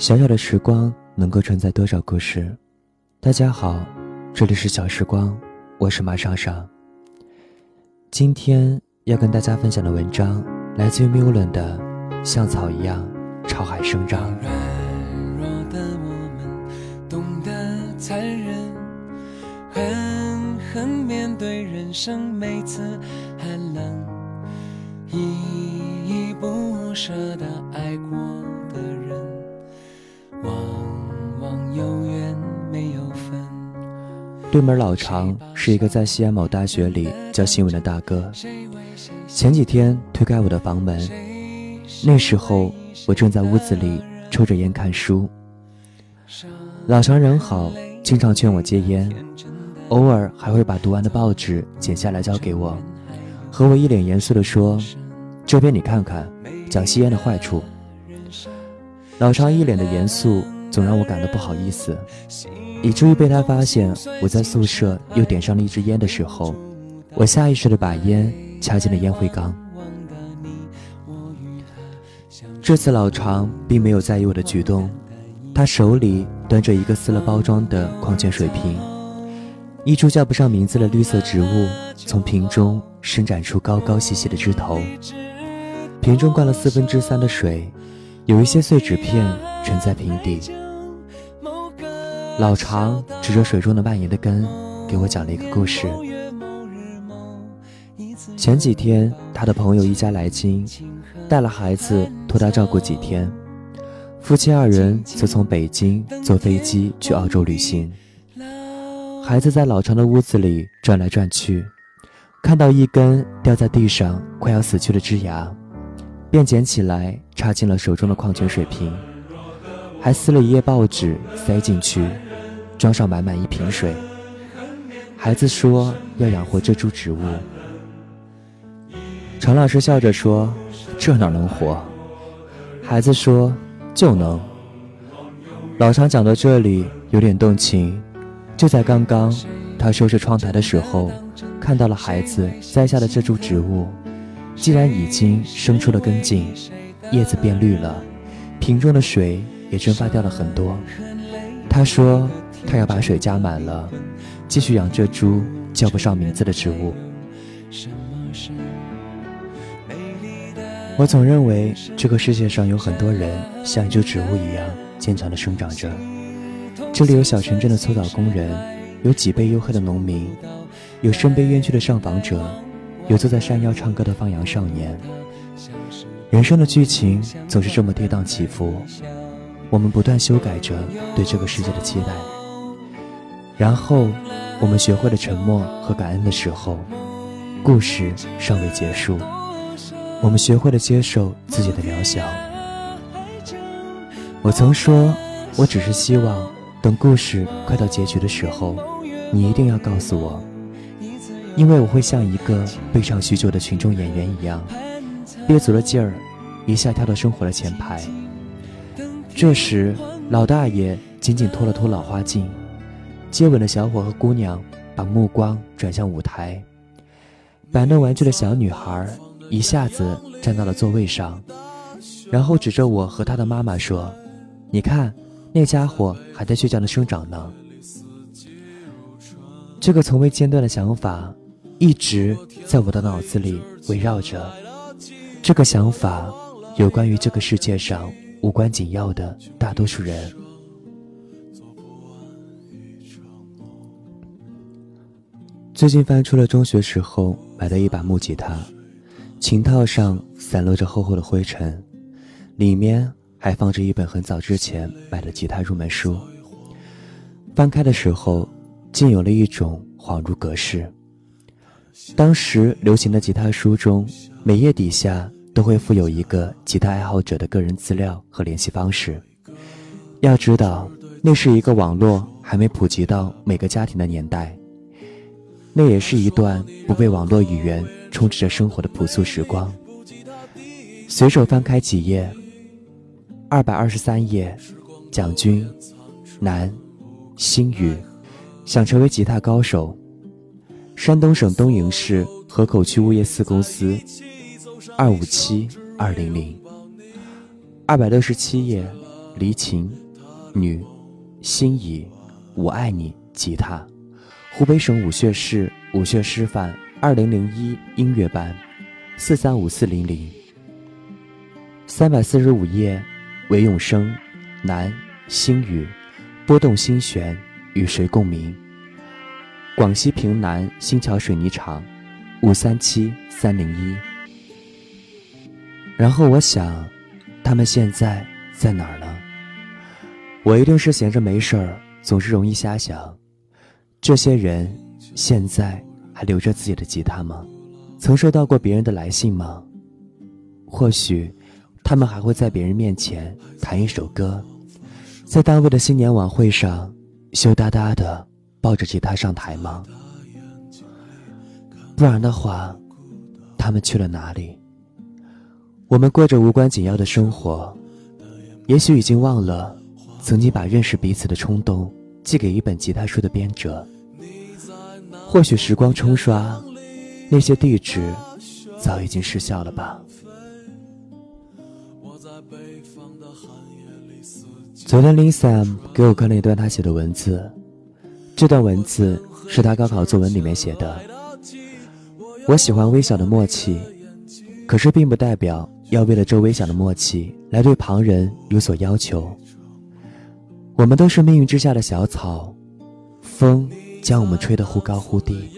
小小的时光能够承载多少故事？大家好，这里是小时光，我是马莎莎。今天要跟大家分享的文章来自于缪伦的《像草一样朝海生长》。软弱的我们懂得残忍，狠狠面对人生每次寒冷，依对门老常是一个在西安某大学里教新闻的大哥。前几天推开我的房门，那时候我正在屋子里抽着烟看书。老常人好，经常劝我戒烟，偶尔还会把读完的报纸剪下来交给我，和我一脸严肃地说：“这边你看看，讲吸烟的坏处。”老常一脸的严肃，总让我感到不好意思。以至于被他发现我在宿舍又点上了一支烟的时候，我下意识的把烟掐进了烟灰缸。这次老常并没有在意我的举动，他手里端着一个撕了包装的矿泉水瓶，一株叫不上名字的绿色植物从瓶中伸展出高高细细的枝头，瓶中灌了四分之三的水，有一些碎纸片沉在瓶底。老常指着水中的蔓延的根，给我讲了一个故事。前几天，他的朋友一家来京，带了孩子托他照顾几天，夫妻二人则从北京坐飞机去澳洲旅行。孩子在老常的屋子里转来转去，看到一根掉在地上快要死去的枝芽，便捡起来插进了手中的矿泉水瓶，还撕了一页报纸塞进去。装上满满一瓶水。孩子说要养活这株植物。常老师笑着说：“这哪能活？”孩子说：“就能。”老常讲到这里有点动情。就在刚刚，他收拾窗台的时候，看到了孩子栽下的这株植物，竟然已经生出了根茎，叶子变绿了，瓶中的水也蒸发掉了很多。他说。他要把水加满了，继续养这株叫不上名字的植物。我总认为这个世界上有很多人像一株植物一样坚强地生长着。这里有小城镇的搓澡工人，有脊背黝黑的农民，有身背冤屈的上访者，有坐在山腰唱歌的放羊少年。人生的剧情总是这么跌宕起伏，我们不断修改着对这个世界的期待。然后，我们学会了沉默和感恩的时候，故事尚未结束。我们学会了接受自己的渺小。我曾说，我只是希望，等故事快到结局的时候，你一定要告诉我，因为我会像一个备唱许久的群众演员一样，憋足了劲儿，一下跳到生活的前排。这时，老大爷紧紧拖了拖老花镜。接吻的小伙和姑娘把目光转向舞台，摆弄玩具的小女孩一下子站到了座位上，然后指着我和他的妈妈说：“你看，那家伙还在倔强的生长呢。”这个从未间断的想法一直在我的脑子里围绕着。这个想法有关于这个世界上无关紧要的大多数人。最近翻出了中学时候买的一把木吉他，琴套上散落着厚厚的灰尘，里面还放着一本很早之前买的吉他入门书。翻开的时候，竟有了一种恍如隔世。当时流行的吉他书中，每页底下都会附有一个吉他爱好者的个人资料和联系方式。要知道，那是一个网络还没普及到每个家庭的年代。那也是一段不被网络语言充斥着生活的朴素时光。随手翻开几页，二百二十三页，蒋军，男，星宇，想成为吉他高手。山东省东营市河口区物业四公司，二五七二零零。二百六十七页，黎琴，女，心仪，我爱你，吉他，湖北省武穴市武穴师范二零零一音乐班，四三五四零零。三百四十五页，韦永生，男，星宇，拨动心弦，与谁共鸣？广西平南新桥水泥厂，五三七三零一。然后我想，他们现在在哪儿呢？我一定是闲着没事儿，总是容易瞎想。这些人现在还留着自己的吉他吗？曾收到过别人的来信吗？或许，他们还会在别人面前弹一首歌，在单位的新年晚会上，羞答答的抱着吉他上台吗？不然的话，他们去了哪里？我们过着无关紧要的生活，也许已经忘了曾经把认识彼此的冲动寄给一本吉他书的编者。或许时光冲刷，那些地址早已经失效了吧。昨天 Lisa 给我看了一段他写的文字，这段文字是他高考作文里面写的。我喜欢微小的默契，可是并不代表。要为了这微小的默契来对旁人有所要求。我们都是命运之下的小草，风将我们吹得忽高忽低，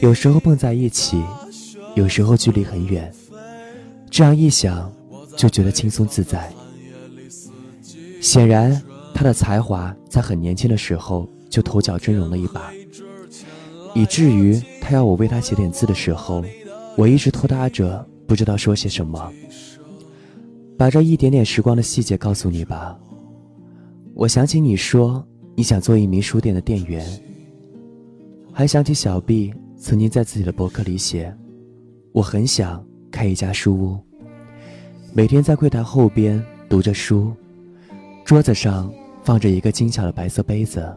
有时候碰在一起，有时候距离很远。这样一想，就觉得轻松自在。显然，他的才华在很年轻的时候就头角峥嵘了一把，以至于他要我为他写点字的时候，我一直拖沓着。不知道说些什么，把这一点点时光的细节告诉你吧。我想起你说你想做一名书店的店员，还想起小毕曾经在自己的博客里写：“我很想开一家书屋，每天在柜台后边读着书，桌子上放着一个精巧的白色杯子。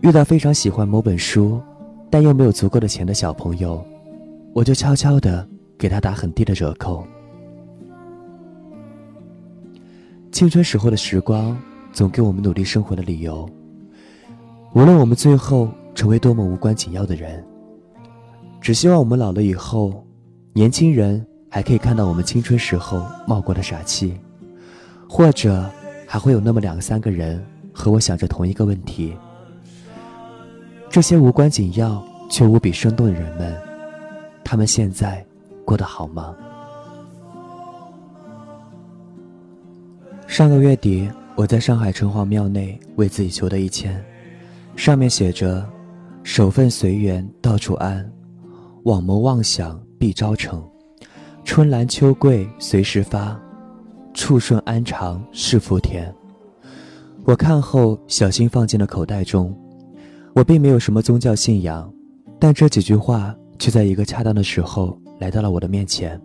遇到非常喜欢某本书，但又没有足够的钱的小朋友，我就悄悄的。”给他打很低的折扣。青春时候的时光，总给我们努力生活的理由。无论我们最后成为多么无关紧要的人，只希望我们老了以后，年轻人还可以看到我们青春时候冒过的傻气，或者还会有那么两三个人和我想着同一个问题。这些无关紧要却无比生动的人们，他们现在。过得好吗？上个月底，我在上海城隍庙内为自己求的一签，上面写着：“守份随缘到处安，妄谋妄想必招成。春兰秋桂随时发，处顺安常是福田。”我看后小心放进了口袋中。我并没有什么宗教信仰，但这几句话却在一个恰当的时候。来到了我的面前，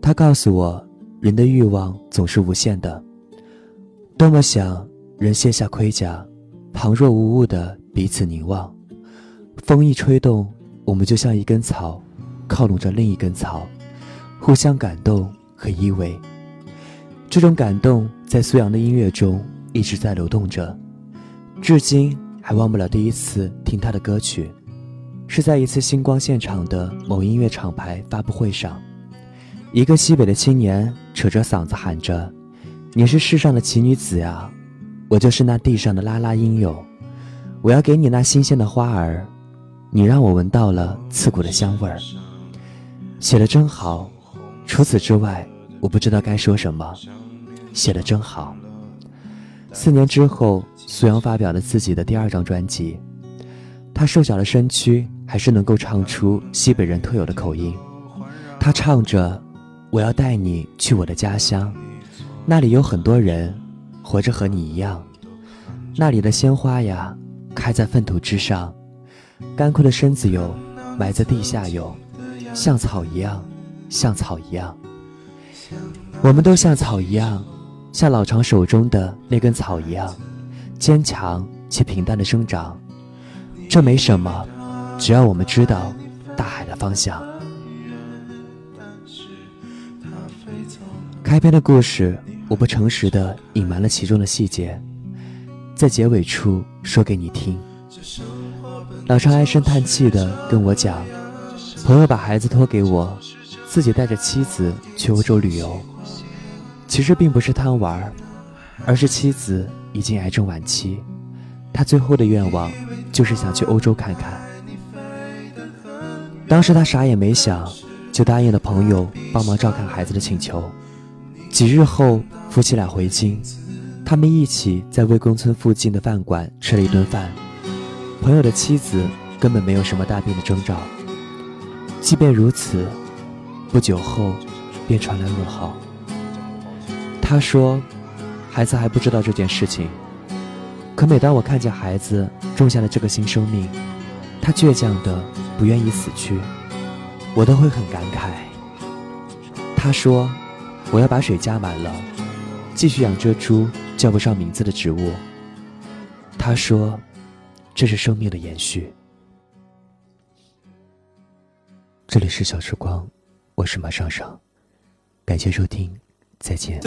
他告诉我，人的欲望总是无限的。多么想人卸下盔甲，旁若无物的彼此凝望。风一吹动，我们就像一根草，靠拢着另一根草，互相感动和依偎。这种感动在苏阳的音乐中一直在流动着，至今还忘不了第一次听他的歌曲。是在一次星光现场的某音乐厂牌发布会上，一个西北的青年扯着嗓子喊着：“你是世上的奇女子呀，我就是那地上的拉拉音友，我要给你那新鲜的花儿，你让我闻到了刺骨的香味儿。”写的真好，除此之外，我不知道该说什么。写的真好。四年之后，苏阳发表了自己的第二张专辑，他瘦小的身躯。还是能够唱出西北人特有的口音。他唱着：“我要带你去我的家乡，那里有很多人活着和你一样。那里的鲜花呀，开在粪土之上；干枯的身子哟，埋在地下哟，像草一样，像草一样。我们都像草一样，像老长手中的那根草一样，坚强且平淡的生长。这没什么。”只要我们知道大海的方向。开篇的故事我不诚实的隐瞒了其中的细节，在结尾处说给你听。老常唉声叹气的跟我讲，朋友把孩子托给我，自己带着妻子去欧洲旅游。其实并不是贪玩，而是妻子已经癌症晚期，他最后的愿望就是想去欧洲看看。当时他啥也没想，就答应了朋友帮忙照看孩子的请求。几日后，夫妻俩回京，他们一起在魏公村附近的饭馆吃了一顿饭。朋友的妻子根本没有什么大病的征兆。即便如此，不久后便传来噩耗。他说，孩子还不知道这件事情。可每当我看见孩子种下了这个新生命，他倔强的不愿意死去，我都会很感慨。他说，我要把水加满了，继续养这株叫不上名字的植物。他说，这是生命的延续。这里是小时光，我是马上上，感谢收听。再见。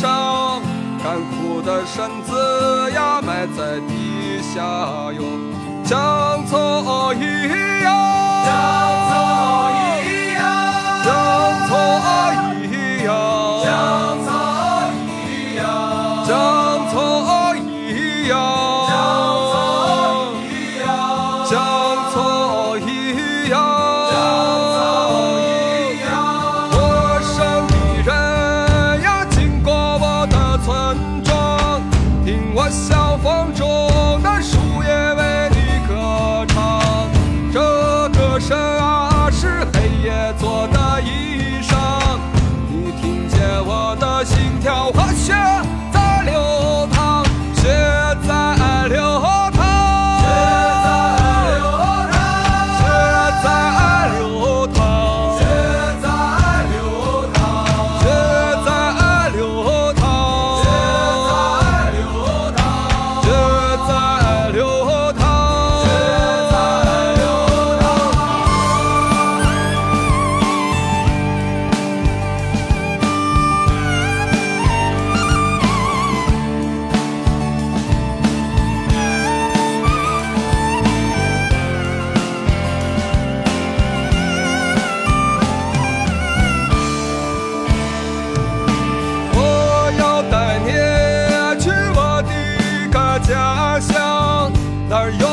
上，干枯的身子呀埋在地下哟，江草一家乡，那儿有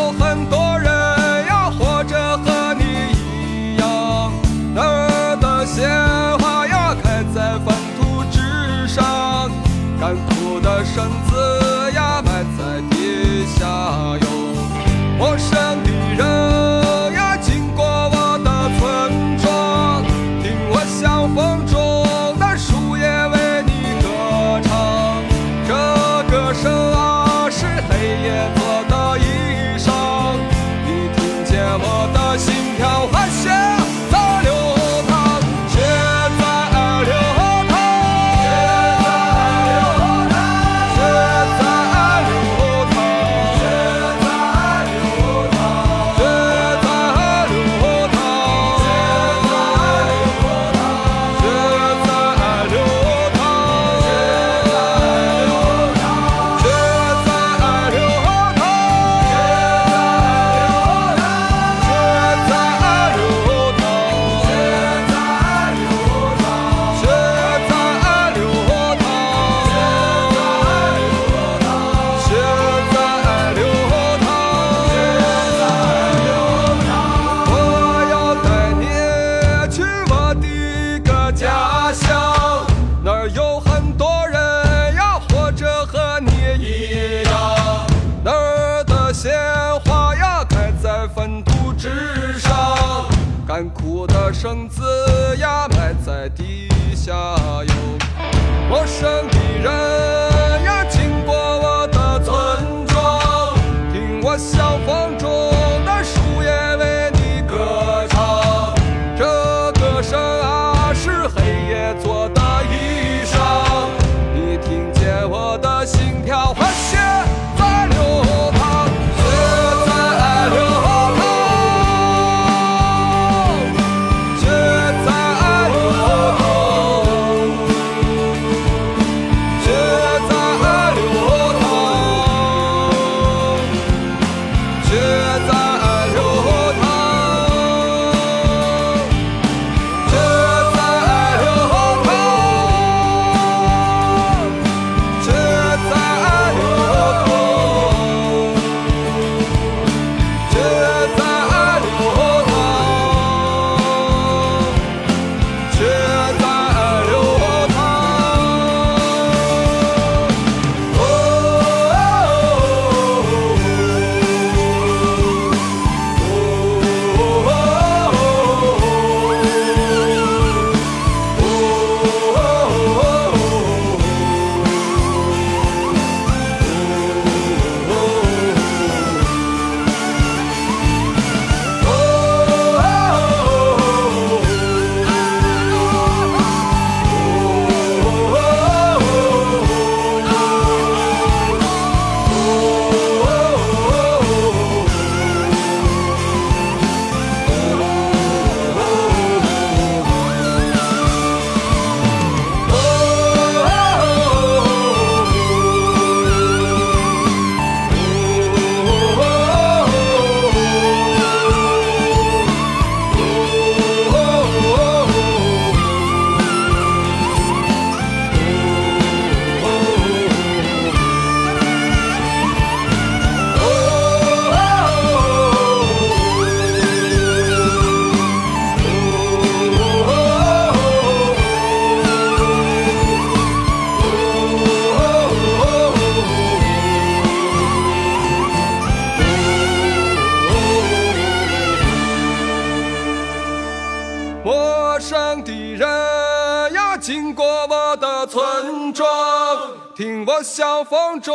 听我像风中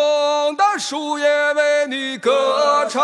的树叶，为你歌唱。